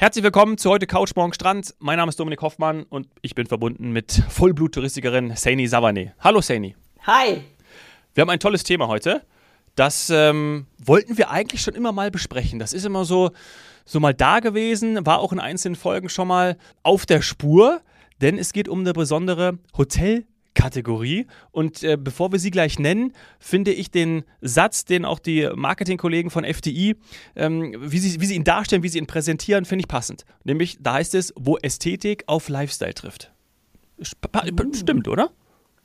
Herzlich willkommen zu heute Couch Morgen Strand. Mein Name ist Dominik Hoffmann und ich bin verbunden mit Vollblut-Touristikerin Saini Savane. Hallo Saini. Hi. Wir haben ein tolles Thema heute. Das ähm, wollten wir eigentlich schon immer mal besprechen. Das ist immer so, so mal da gewesen, war auch in einzelnen Folgen schon mal auf der Spur, denn es geht um eine besondere Hotel- Kategorie. Und äh, bevor wir sie gleich nennen, finde ich den Satz, den auch die Marketingkollegen von FDI, ähm, wie, sie, wie sie ihn darstellen, wie sie ihn präsentieren, finde ich passend. Nämlich, da heißt es, wo Ästhetik auf Lifestyle trifft. Stimmt, oder?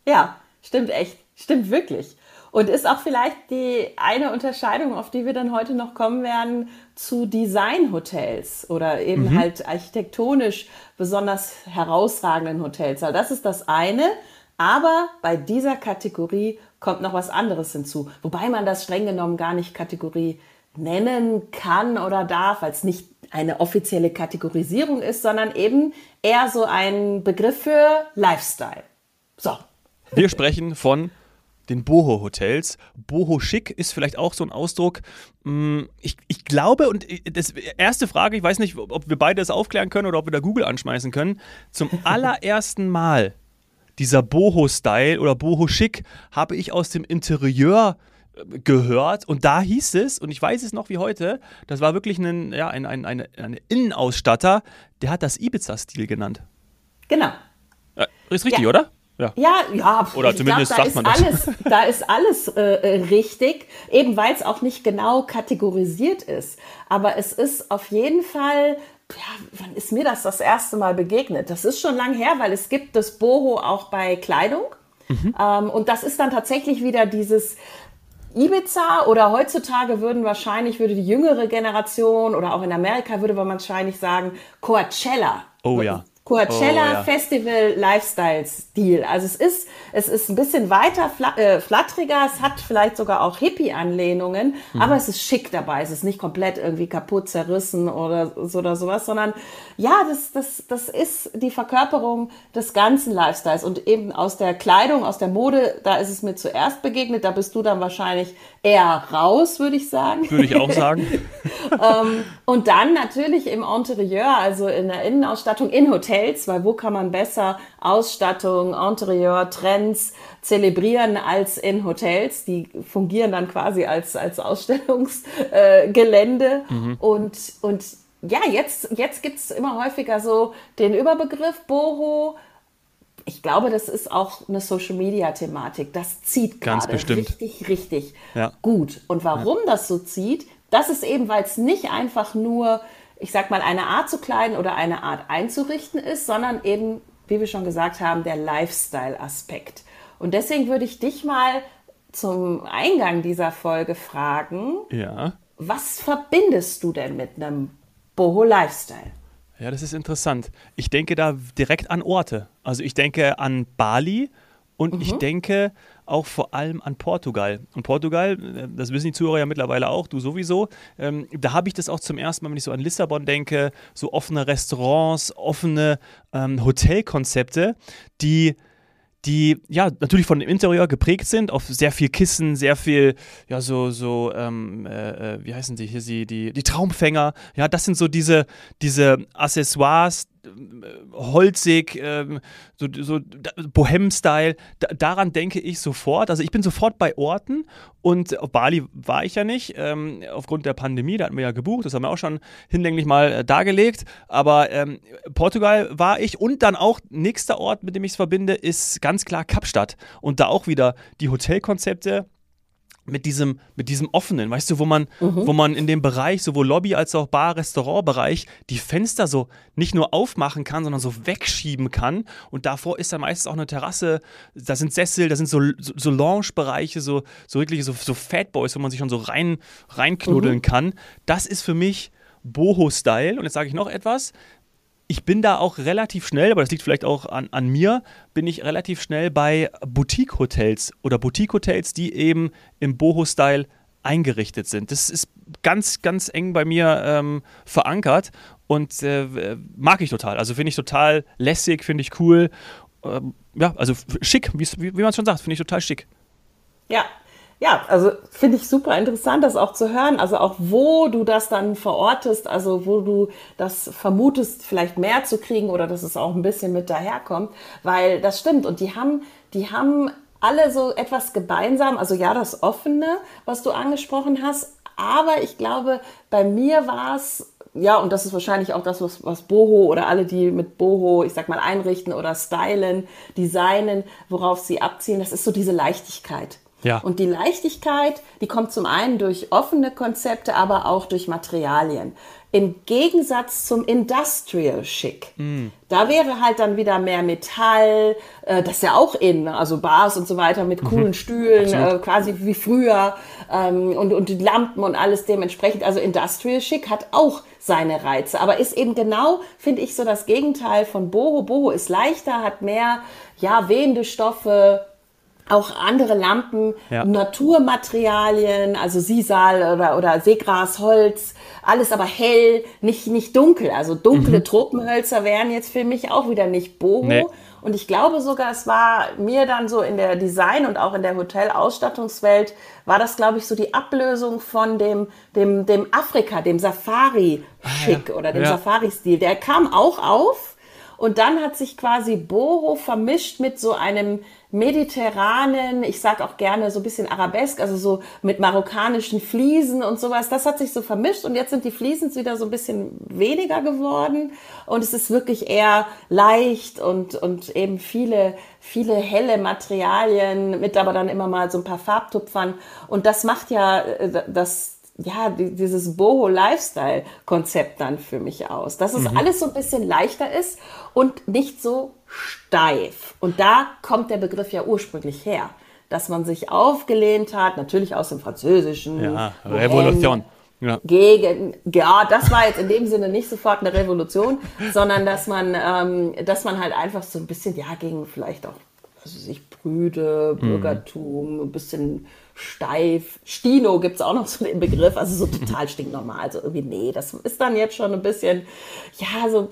Ja, stimmt echt. Stimmt wirklich. Und ist auch vielleicht die eine Unterscheidung, auf die wir dann heute noch kommen werden, zu Designhotels oder eben mhm. halt architektonisch besonders herausragenden Hotels. Also das ist das eine. Aber bei dieser Kategorie kommt noch was anderes hinzu, wobei man das streng genommen gar nicht Kategorie nennen kann oder darf, weil es nicht eine offizielle Kategorisierung ist, sondern eben eher so ein Begriff für Lifestyle. So. Wir sprechen von den Boho-Hotels. Boho-Schick ist vielleicht auch so ein Ausdruck. Mm, ich, ich glaube, und das erste Frage, ich weiß nicht, ob wir beide das aufklären können oder ob wir da Google anschmeißen können. Zum allerersten Mal dieser Boho-Style oder Boho-Schick habe ich aus dem Interieur äh, gehört und da hieß es, und ich weiß es noch wie heute, das war wirklich ein, ja, ein, ein, ein, ein Innenausstatter, der hat das Ibiza-Stil genannt. Genau. Ja, ist richtig, ja. oder? Ja, ja, ja oder zumindest glaub, da sagt man das. Alles, da ist alles äh, äh richtig, eben weil es auch nicht genau kategorisiert ist. Aber es ist auf jeden Fall ja, wann ist mir das das erste Mal begegnet? Das ist schon lang her, weil es gibt das Boho auch bei Kleidung. Mhm. Ähm, und das ist dann tatsächlich wieder dieses Ibiza oder heutzutage würden wahrscheinlich, würde die jüngere Generation oder auch in Amerika würde man wahrscheinlich sagen Coachella. Oh ja. Coachella oh, ja. Festival Lifestyle Stil. Also es ist, es ist ein bisschen weiter fla äh, flatteriger, es hat vielleicht sogar auch Hippie-Anlehnungen, mhm. aber es ist schick dabei. Es ist nicht komplett irgendwie kaputt, zerrissen oder so oder sowas, sondern ja, das, das, das ist die Verkörperung des ganzen Lifestyles. Und eben aus der Kleidung, aus der Mode, da ist es mir zuerst begegnet, da bist du dann wahrscheinlich eher raus, würde ich sagen. Würde ich auch sagen. ähm, und dann natürlich im Interieur, also in der Innenausstattung, in Hotels, weil wo kann man besser Ausstattung, Interieur, Trends zelebrieren als in Hotels? Die fungieren dann quasi als, als Ausstellungsgelände. Äh, mhm. Und, und ja, jetzt, jetzt gibt's immer häufiger so den Überbegriff Boho ich glaube, das ist auch eine Social Media Thematik. Das zieht gerade richtig, richtig ja. gut. Und warum ja. das so zieht, das ist eben, weil es nicht einfach nur, ich sag mal, eine Art zu kleiden oder eine Art einzurichten ist, sondern eben, wie wir schon gesagt haben, der Lifestyle-Aspekt. Und deswegen würde ich dich mal zum Eingang dieser Folge fragen, ja. was verbindest du denn mit einem Boho Lifestyle? Ja, das ist interessant. Ich denke da direkt an Orte. Also ich denke an Bali und mhm. ich denke auch vor allem an Portugal. Und Portugal, äh, das wissen die Zuhörer ja mittlerweile auch, du sowieso, ähm, da habe ich das auch zum ersten Mal, wenn ich so an Lissabon denke, so offene Restaurants, offene ähm, Hotelkonzepte, die die ja natürlich von dem Interieur geprägt sind, auf sehr viel Kissen, sehr viel, ja, so, so, ähm, äh, äh wie heißen die hier, sie, die, die Traumfänger, ja, das sind so diese, diese Accessoires, holzig, ähm, so, so Bohem-Style. daran denke ich sofort. Also ich bin sofort bei Orten und auf Bali war ich ja nicht, ähm, aufgrund der Pandemie, da hatten wir ja gebucht, das haben wir auch schon hinlänglich mal äh, dargelegt. Aber ähm, Portugal war ich und dann auch nächster Ort, mit dem ich es verbinde, ist ganz klar Kapstadt. Und da auch wieder die Hotelkonzepte mit diesem, mit diesem offenen, weißt du, wo man, mhm. wo man in dem Bereich, sowohl Lobby als auch Bar, Restaurantbereich, die Fenster so nicht nur aufmachen kann, sondern so wegschieben kann. Und davor ist dann meistens auch eine Terrasse, da sind Sessel, da sind so, so, so Lounge-Bereiche, so, so wirklich so, so Fatboys, wo man sich schon so rein, reinknuddeln mhm. kann. Das ist für mich Boho-Style. Und jetzt sage ich noch etwas ich bin da auch relativ schnell, aber das liegt vielleicht auch an, an mir, bin ich relativ schnell bei Boutique-Hotels oder Boutique-Hotels, die eben im Boho-Style eingerichtet sind. Das ist ganz, ganz eng bei mir ähm, verankert und äh, mag ich total. Also finde ich total lässig, finde ich cool. Ähm, ja, also schick, wie, wie man es schon sagt, finde ich total schick. Ja, ja, also finde ich super interessant, das auch zu hören. Also auch wo du das dann verortest, also wo du das vermutest, vielleicht mehr zu kriegen oder dass es auch ein bisschen mit daherkommt, weil das stimmt. Und die haben, die haben alle so etwas gemeinsam. Also ja, das Offene, was du angesprochen hast. Aber ich glaube, bei mir war es ja, und das ist wahrscheinlich auch das, was, was Boho oder alle, die mit Boho, ich sag mal, einrichten oder stylen, designen, worauf sie abziehen, das ist so diese Leichtigkeit. Ja. Und die Leichtigkeit, die kommt zum einen durch offene Konzepte, aber auch durch Materialien. Im Gegensatz zum Industrial Chic. Mm. Da wäre halt dann wieder mehr Metall, äh, das ist ja auch in, also Bars und so weiter mit mhm. coolen mhm. Stühlen, äh, quasi wie früher ähm, und, und die Lampen und alles dementsprechend. Also Industrial Chic hat auch seine Reize, aber ist eben genau, finde ich, so das Gegenteil von Boho. Boho ist leichter, hat mehr, ja, wehende Stoffe, auch andere Lampen, ja. Naturmaterialien, also Sisal oder, oder Seegras, Holz, alles aber hell, nicht, nicht dunkel. Also dunkle mhm. Tropenhölzer wären jetzt für mich auch wieder nicht Boho. Nee. Und ich glaube sogar, es war mir dann so in der Design- und auch in der Hotelausstattungswelt, war das, glaube ich, so die Ablösung von dem, dem, dem Afrika, dem Safari-Schick ah, ja. oder dem ja. Safari-Stil. Der kam auch auf und dann hat sich quasi Boho vermischt mit so einem mediterranen, ich sag auch gerne so ein bisschen arabesk, also so mit marokkanischen Fliesen und sowas. Das hat sich so vermischt und jetzt sind die Fliesen wieder so ein bisschen weniger geworden und es ist wirklich eher leicht und, und eben viele, viele helle Materialien mit aber dann immer mal so ein paar Farbtupfern und das macht ja äh, das ja, dieses Boho-Lifestyle-Konzept dann für mich aus. Dass es mhm. alles so ein bisschen leichter ist und nicht so steif. Und da kommt der Begriff ja ursprünglich her. Dass man sich aufgelehnt hat, natürlich aus dem Französischen. Ja, Revolution. Ja. Gegen, ja, das war jetzt in dem Sinne nicht sofort eine Revolution, sondern dass man, ähm, dass man halt einfach so ein bisschen, ja, gegen vielleicht auch, also sich Brüde, mhm. Bürgertum, ein bisschen steif. Stino gibt es auch noch so den Begriff, also so total stinknormal. Also irgendwie, nee, das ist dann jetzt schon ein bisschen, ja, so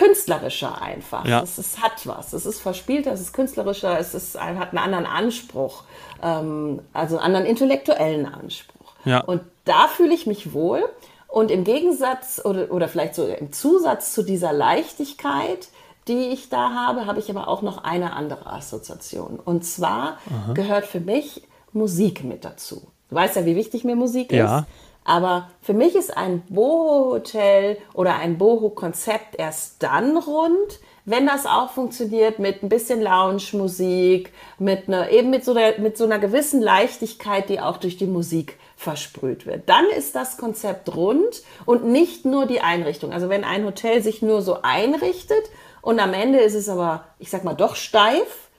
künstlerischer einfach. Ja. Es, es hat was. Es ist verspielter, es ist künstlerischer, es ist, hat einen anderen Anspruch, ähm, also einen anderen intellektuellen Anspruch. Ja. Und da fühle ich mich wohl. Und im Gegensatz oder, oder vielleicht so im Zusatz zu dieser Leichtigkeit, die ich da habe, habe ich aber auch noch eine andere Assoziation. Und zwar Aha. gehört für mich Musik mit dazu. Du weißt ja, wie wichtig mir Musik ja. ist. Aber für mich ist ein Boho-Hotel oder ein Boho-Konzept erst dann rund, wenn das auch funktioniert mit ein bisschen Lounge-Musik, mit einer, eben mit so, der, mit so einer gewissen Leichtigkeit, die auch durch die Musik versprüht wird. Dann ist das Konzept rund und nicht nur die Einrichtung. Also wenn ein Hotel sich nur so einrichtet und am Ende ist es aber, ich sag mal, doch steif,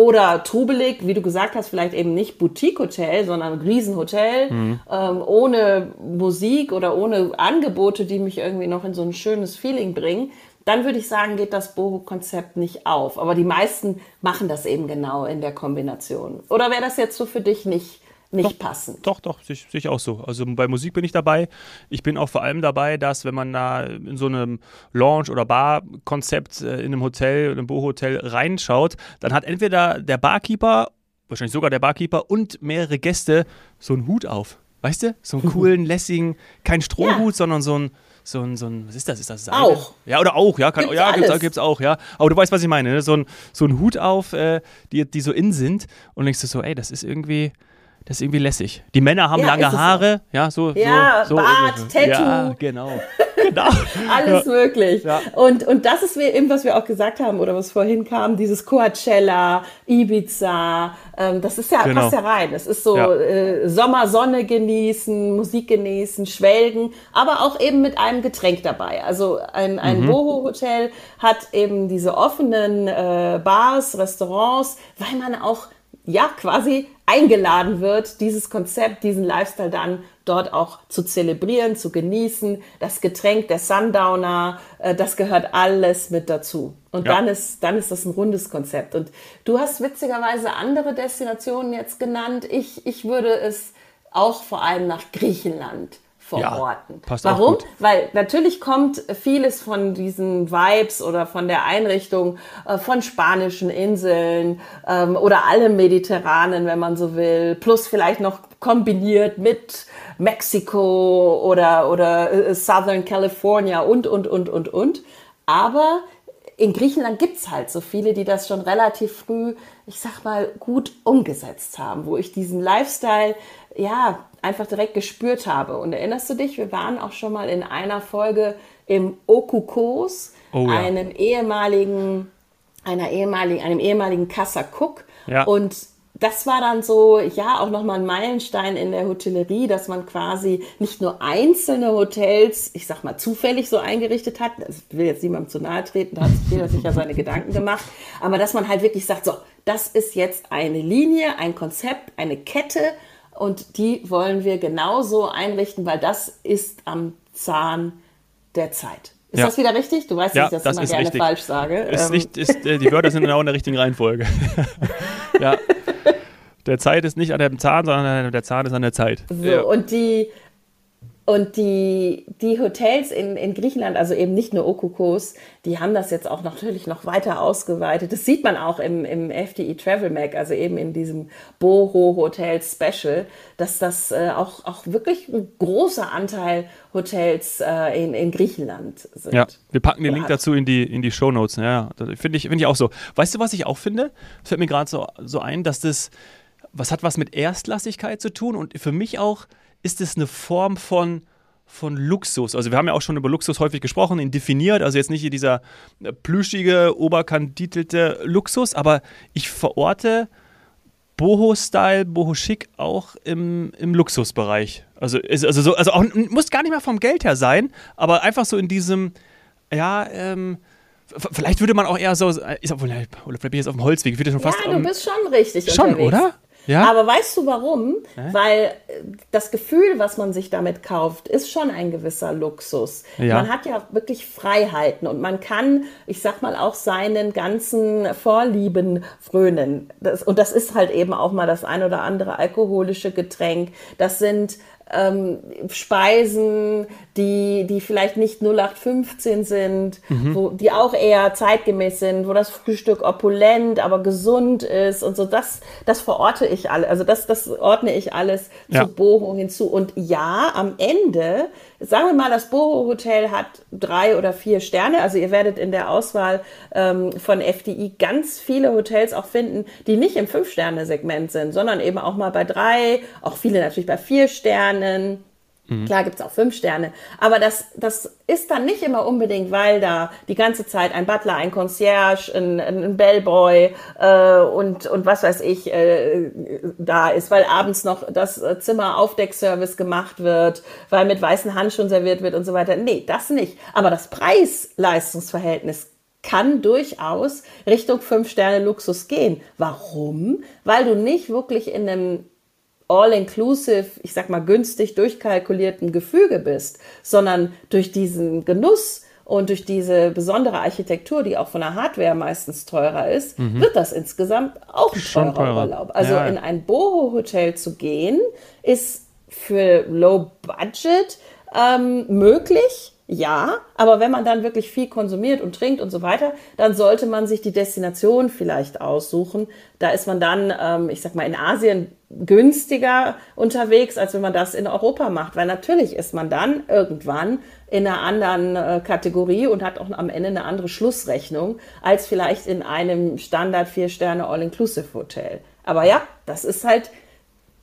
oder trubelig, wie du gesagt hast, vielleicht eben nicht Boutique-Hotel, sondern Riesenhotel, mhm. ähm, ohne Musik oder ohne Angebote, die mich irgendwie noch in so ein schönes Feeling bringen, dann würde ich sagen, geht das Boho-Konzept nicht auf. Aber die meisten machen das eben genau in der Kombination. Oder wäre das jetzt so für dich nicht nicht doch, passen. Doch, doch, sehe ich auch so. Also bei Musik bin ich dabei. Ich bin auch vor allem dabei, dass wenn man da in so einem Lounge- oder Bar-Konzept äh, in einem Hotel, in einem Bo-Hotel reinschaut, dann hat entweder der Barkeeper, wahrscheinlich sogar der Barkeeper und mehrere Gäste so einen Hut auf. Weißt du? So einen coolen, lässigen, kein Strohhut, ja. sondern so ein, so ein, so ein, was ist das? Ist das Seide? Auch. Ja, oder auch, ja, kann, gibt's ja, gibt's, gibt's, auch, ja. Aber du weißt, was ich meine, ne? so, ein, so ein Hut auf, äh, die, die so in sind und denkst du so, ey, das ist irgendwie, das ist irgendwie lässig. Die Männer haben ja, lange Haare, so. ja, so. Ja, so, Bart, so. Tattoo. Ja, genau. genau. Alles ja. möglich. Ja. Und, und das ist eben, was wir auch gesagt haben oder was vorhin kam, dieses Coachella, Ibiza, ähm, das ist ja, genau. passt ja rein. Es ist so äh, Sommersonne genießen, Musik genießen, schwelgen, aber auch eben mit einem Getränk dabei. Also ein, ein mhm. Boho-Hotel hat eben diese offenen äh, Bars, Restaurants, weil man auch ja quasi eingeladen wird, dieses Konzept, diesen Lifestyle dann dort auch zu zelebrieren, zu genießen. Das Getränk der Sundowner, äh, das gehört alles mit dazu. Und ja. dann ist, dann ist das ein rundes Konzept. Und du hast witzigerweise andere Destinationen jetzt genannt. Ich, ich würde es auch vor allem nach Griechenland verorten. Ja, Warum? Weil natürlich kommt vieles von diesen Vibes oder von der Einrichtung äh, von spanischen Inseln ähm, oder allem Mediterranen, wenn man so will, plus vielleicht noch kombiniert mit Mexiko oder, oder äh, Southern California und, und, und, und, und. Aber in Griechenland gibt es halt so viele, die das schon relativ früh, ich sag mal, gut umgesetzt haben, wo ich diesen Lifestyle, ja, einfach direkt gespürt habe. Und erinnerst du dich, wir waren auch schon mal in einer Folge im Okukos, oh, ja. einem ehemaligen, einer ehemaligen, einem ehemaligen Cook. Ja. Und das war dann so, ja, auch nochmal ein Meilenstein in der Hotellerie, dass man quasi nicht nur einzelne Hotels, ich sag mal, zufällig so eingerichtet hat. Ich will jetzt niemandem zu nahe treten, da hat sich jeder sicher seine Gedanken gemacht. Aber dass man halt wirklich sagt, so, das ist jetzt eine Linie, ein Konzept, eine Kette und die wollen wir genauso einrichten, weil das ist am Zahn der Zeit. Ist ja. das wieder richtig? Du weißt, ja, dass ich das, das immer gerne richtig. falsch sage. Ist ähm. nicht, ist, äh, die Wörter sind genau in der richtigen Reihenfolge. ja. Der Zeit ist nicht an dem Zahn, sondern der Zahn ist an der Zeit. So, ja. und die, und die, die Hotels in, in Griechenland, also eben nicht nur Okukos, die haben das jetzt auch natürlich noch weiter ausgeweitet. Das sieht man auch im, im FDI Travel Mag, also eben in diesem Boho Hotel Special, dass das äh, auch, auch wirklich ein großer Anteil Hotels äh, in, in Griechenland sind. Ja, wir packen den Link dazu in die, in die Show Notes. Ja, finde ich, find ich auch so. Weißt du, was ich auch finde? Es fällt mir gerade so, so ein, dass das, was hat was mit Erstlassigkeit zu tun und für mich auch ist es eine Form von, von Luxus. Also wir haben ja auch schon über Luxus häufig gesprochen, ihn definiert, also jetzt nicht hier dieser äh, plüschige, oberkanditelte Luxus, aber ich verorte Boho-Style, Boho-Schick auch im, im Luxusbereich. Also, also, so, also auch, muss gar nicht mal vom Geld her sein, aber einfach so in diesem, ja, ähm, vielleicht würde man auch eher so, ist, obwohl, oder vielleicht bin ich jetzt auf dem Holzweg, ich würde schon fast. Ja, du bist schon richtig Schon, unterwegs. oder? Ja? Aber weißt du warum? Äh? Weil das Gefühl, was man sich damit kauft, ist schon ein gewisser Luxus. Ja. Man hat ja wirklich Freiheiten und man kann, ich sag mal, auch seinen ganzen Vorlieben frönen. Das, und das ist halt eben auch mal das ein oder andere alkoholische Getränk. Das sind ähm, Speisen, die, die vielleicht nicht 0815 sind, mhm. wo, die auch eher zeitgemäß sind, wo das Frühstück opulent, aber gesund ist und so. Das, das verorte ich alle, also das, das ordne ich alles ja. zu Boho hinzu. Und ja, am Ende Sagen wir mal, das Boho Hotel hat drei oder vier Sterne. Also ihr werdet in der Auswahl ähm, von FDI ganz viele Hotels auch finden, die nicht im Fünf-Sterne-Segment sind, sondern eben auch mal bei drei, auch viele natürlich bei vier Sternen. Mhm. Klar gibt's auch fünf Sterne, aber das, das ist dann nicht immer unbedingt, weil da die ganze Zeit ein Butler, ein Concierge, ein, ein Bellboy äh, und, und was weiß ich äh, da ist, weil abends noch das Zimmer Aufdeckservice gemacht wird, weil mit weißen Handschuhen serviert wird und so weiter. Nee, das nicht. Aber das Preis-Leistungsverhältnis kann durchaus Richtung fünf Sterne Luxus gehen. Warum? Weil du nicht wirklich in einem all-inclusive, ich sag mal günstig durchkalkulierten Gefüge bist, sondern durch diesen Genuss und durch diese besondere Architektur, die auch von der Hardware meistens teurer ist, mhm. wird das insgesamt auch ein teurer, teurer. Urlaub. Also ja. in ein Boho-Hotel zu gehen, ist für Low Budget ähm, möglich. Ja, aber wenn man dann wirklich viel konsumiert und trinkt und so weiter, dann sollte man sich die Destination vielleicht aussuchen. Da ist man dann, ähm, ich sag mal, in Asien günstiger unterwegs, als wenn man das in Europa macht. Weil natürlich ist man dann irgendwann in einer anderen äh, Kategorie und hat auch am Ende eine andere Schlussrechnung als vielleicht in einem Standard vier Sterne All-Inclusive Hotel. Aber ja, das ist halt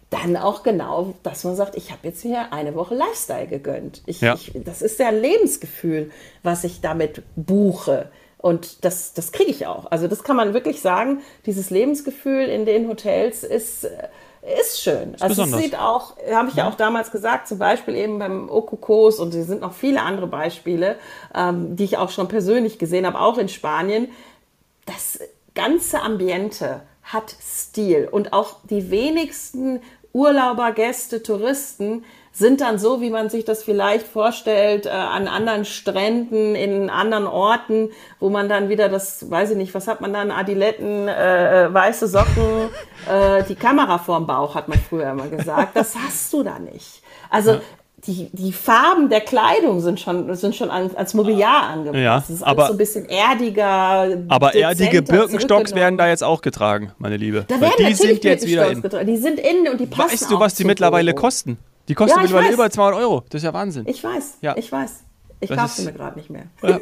dann auch genau, dass man sagt, ich habe jetzt hier eine Woche Lifestyle gegönnt. Ich, ja. ich, das ist ja ein Lebensgefühl, was ich damit buche. Und das, das kriege ich auch. Also das kann man wirklich sagen, dieses Lebensgefühl in den Hotels ist, äh, ist schön. Ist also es sieht auch, habe ich ja. ja. auch damals gesagt, zum Beispiel eben beim Okukos und es sind noch viele andere Beispiele, ähm, die ich auch schon persönlich gesehen habe, auch in Spanien. Das ganze Ambiente hat Stil und auch die wenigsten Urlauber, Gäste, Touristen sind dann so, wie man sich das vielleicht vorstellt, äh, an anderen Stränden, in anderen Orten, wo man dann wieder das, weiß ich nicht, was hat man dann, Adiletten, äh, äh weiße Socken, äh, die Kamera vorm Bauch, hat man früher immer gesagt. Das hast du da nicht. Also. Die, die Farben der Kleidung sind schon, sind schon an, als Mobiliar angepasst. Ja, das ist aber- so ein bisschen erdiger. Aber erdige Birkenstocks werden da jetzt auch getragen, meine Liebe. Da werden die sind jetzt wieder in. getragen. Die sind innen und die passen Weißt du, was die mittlerweile Boho. kosten? Die kosten Ja, mittlerweile weiß. über 200 Euro. Das ist ja Wahnsinn. Ich weiß, Ja. ich weiß. Ich Das kaufe sie ist- mir gerade nicht mehr. Ja.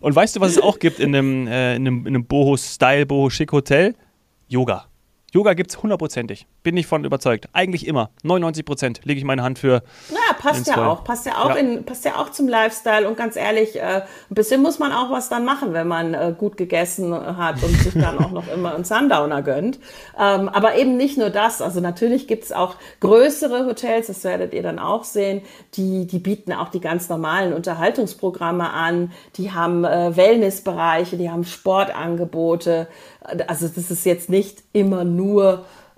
Und weißt du, was es auch gibt in einem, äh, in einem, in einem Boho-Style, Boho-Schick-Hotel? Yoga. Yoga gibt es hundertprozentig. Bin ich von überzeugt. Eigentlich immer. 99 Prozent lege ich meine Hand für. Ja, passt ja auch. Passt ja auch, Ja. In, passt ja auch zum Lifestyle. Und ganz ehrlich, äh, ein bisschen muss man auch was dann machen, wenn man äh, gut gegessen hat und sich dann auch noch immer einen Sundowner gönnt. Ähm, aber eben nicht nur das. Also natürlich gibt's auch größere Hotels, das werdet ihr dann auch sehen, die, die bieten auch die ganz normalen Unterhaltungsprogramme an. Die haben äh, Wellnessbereiche, die haben Sportangebote. Also das ist jetzt nicht immer nur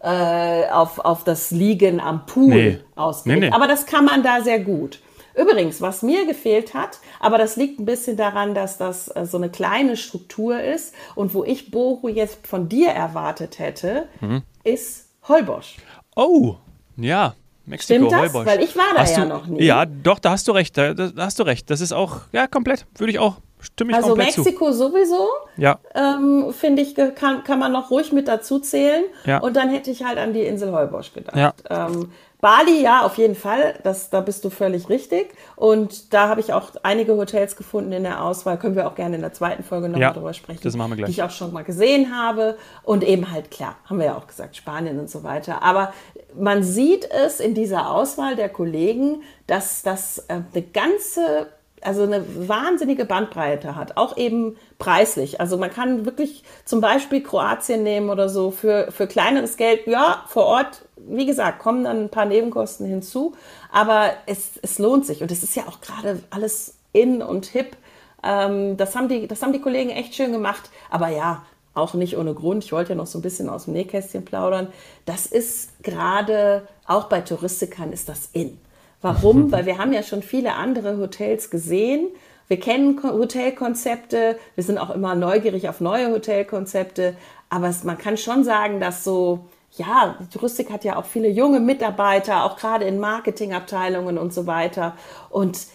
äh, auf, auf das Liegen am Pool Nee. ausgelegt. Nee, nee. Aber das kann man da sehr gut. Übrigens, was mir gefehlt hat, aber das liegt ein bisschen daran, dass das äh, so eine kleine Struktur ist und wo ich Bohu jetzt von dir erwartet hätte, Mhm. ist Holbosch. Oh, ja. Mexiko, Stimmt das? Heubosch. Weil ich war da Hast ja du, noch nie. Ja, doch, da hast du recht. Da, da hast du recht. Das ist auch, ja, komplett. Würde ich auch, stimme ich Also komplett zu. Mexiko sowieso, Ja. ähm, finde ich, kann, kann man noch ruhig mit dazu zählen. Ja. Und dann hätte ich halt an die Insel Heubosch gedacht. Ja. Ähm, Bali, ja, auf jeden Fall. Das, da bist du völlig richtig. Und da habe ich auch einige Hotels gefunden in der Auswahl. Können wir auch gerne in der zweiten Folge nochmal Ja, drüber sprechen. das machen wir gleich. Die ich auch schon mal gesehen habe. Und eben halt, klar, haben wir ja auch gesagt, Spanien und so weiter. Aber man sieht es in dieser Auswahl der Kollegen, dass das äh, eine ganze also eine wahnsinnige Bandbreite hat, auch eben preislich. Also man kann wirklich zum Beispiel Kroatien nehmen oder so für, für kleineres Geld. Ja, vor Ort, wie gesagt, kommen dann ein paar Nebenkosten hinzu, aber es, es lohnt sich. Und es ist ja auch gerade alles in und hip. Ähm, das, haben die, das haben die Kollegen echt schön gemacht. Aber ja, auch nicht ohne Grund. Ich wollte ja noch so ein bisschen aus dem Nähkästchen plaudern. Das ist gerade, auch bei Touristikern ist das in. Warum? Weil wir haben ja schon viele andere Hotels gesehen. Wir kennen Ko- Hotelkonzepte. Wir sind auch immer neugierig auf neue Hotelkonzepte. Aber es, man kann schon sagen, dass so, ja, die Touristik hat ja auch viele junge Mitarbeiter, auch gerade in Marketingabteilungen und so weiter. Und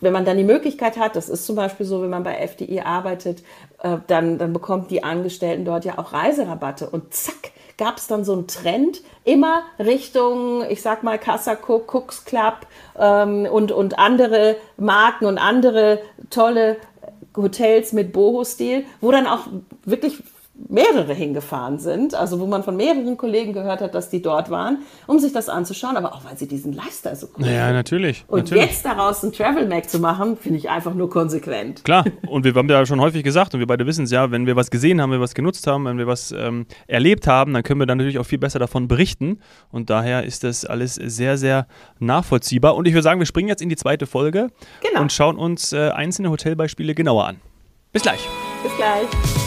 wenn man dann die Möglichkeit hat, das ist zum Beispiel so, wenn man bei FDI arbeitet, äh, dann, dann bekommt die Angestellten dort ja auch Reiserabatte und zack, gab es dann so einen Trend, immer Richtung, ich sag mal, Casa Cook, Cooks Club ähm, und, und andere Marken und andere tolle Hotels mit Boho-Stil, wo dann auch wirklich mehrere hingefahren sind, also wo man von mehreren Kollegen gehört hat, dass die dort waren, um sich das anzuschauen, aber auch weil sie diesen Lifestyle so cool Ja, natürlich. Und natürlich. jetzt daraus ein Travel Mac zu machen, finde ich einfach nur konsequent. Klar, und wir haben ja schon häufig gesagt, und wir beide wissen es ja, wenn wir was gesehen haben, wenn wir was genutzt haben, wenn wir was ähm, erlebt haben, dann können wir dann natürlich auch viel besser davon berichten. Und daher ist das alles sehr, sehr nachvollziehbar. Und ich würde sagen, wir springen jetzt in die zweite Folge Genau. und schauen uns äh, einzelne Hotelbeispiele genauer an. Bis gleich. Bis gleich.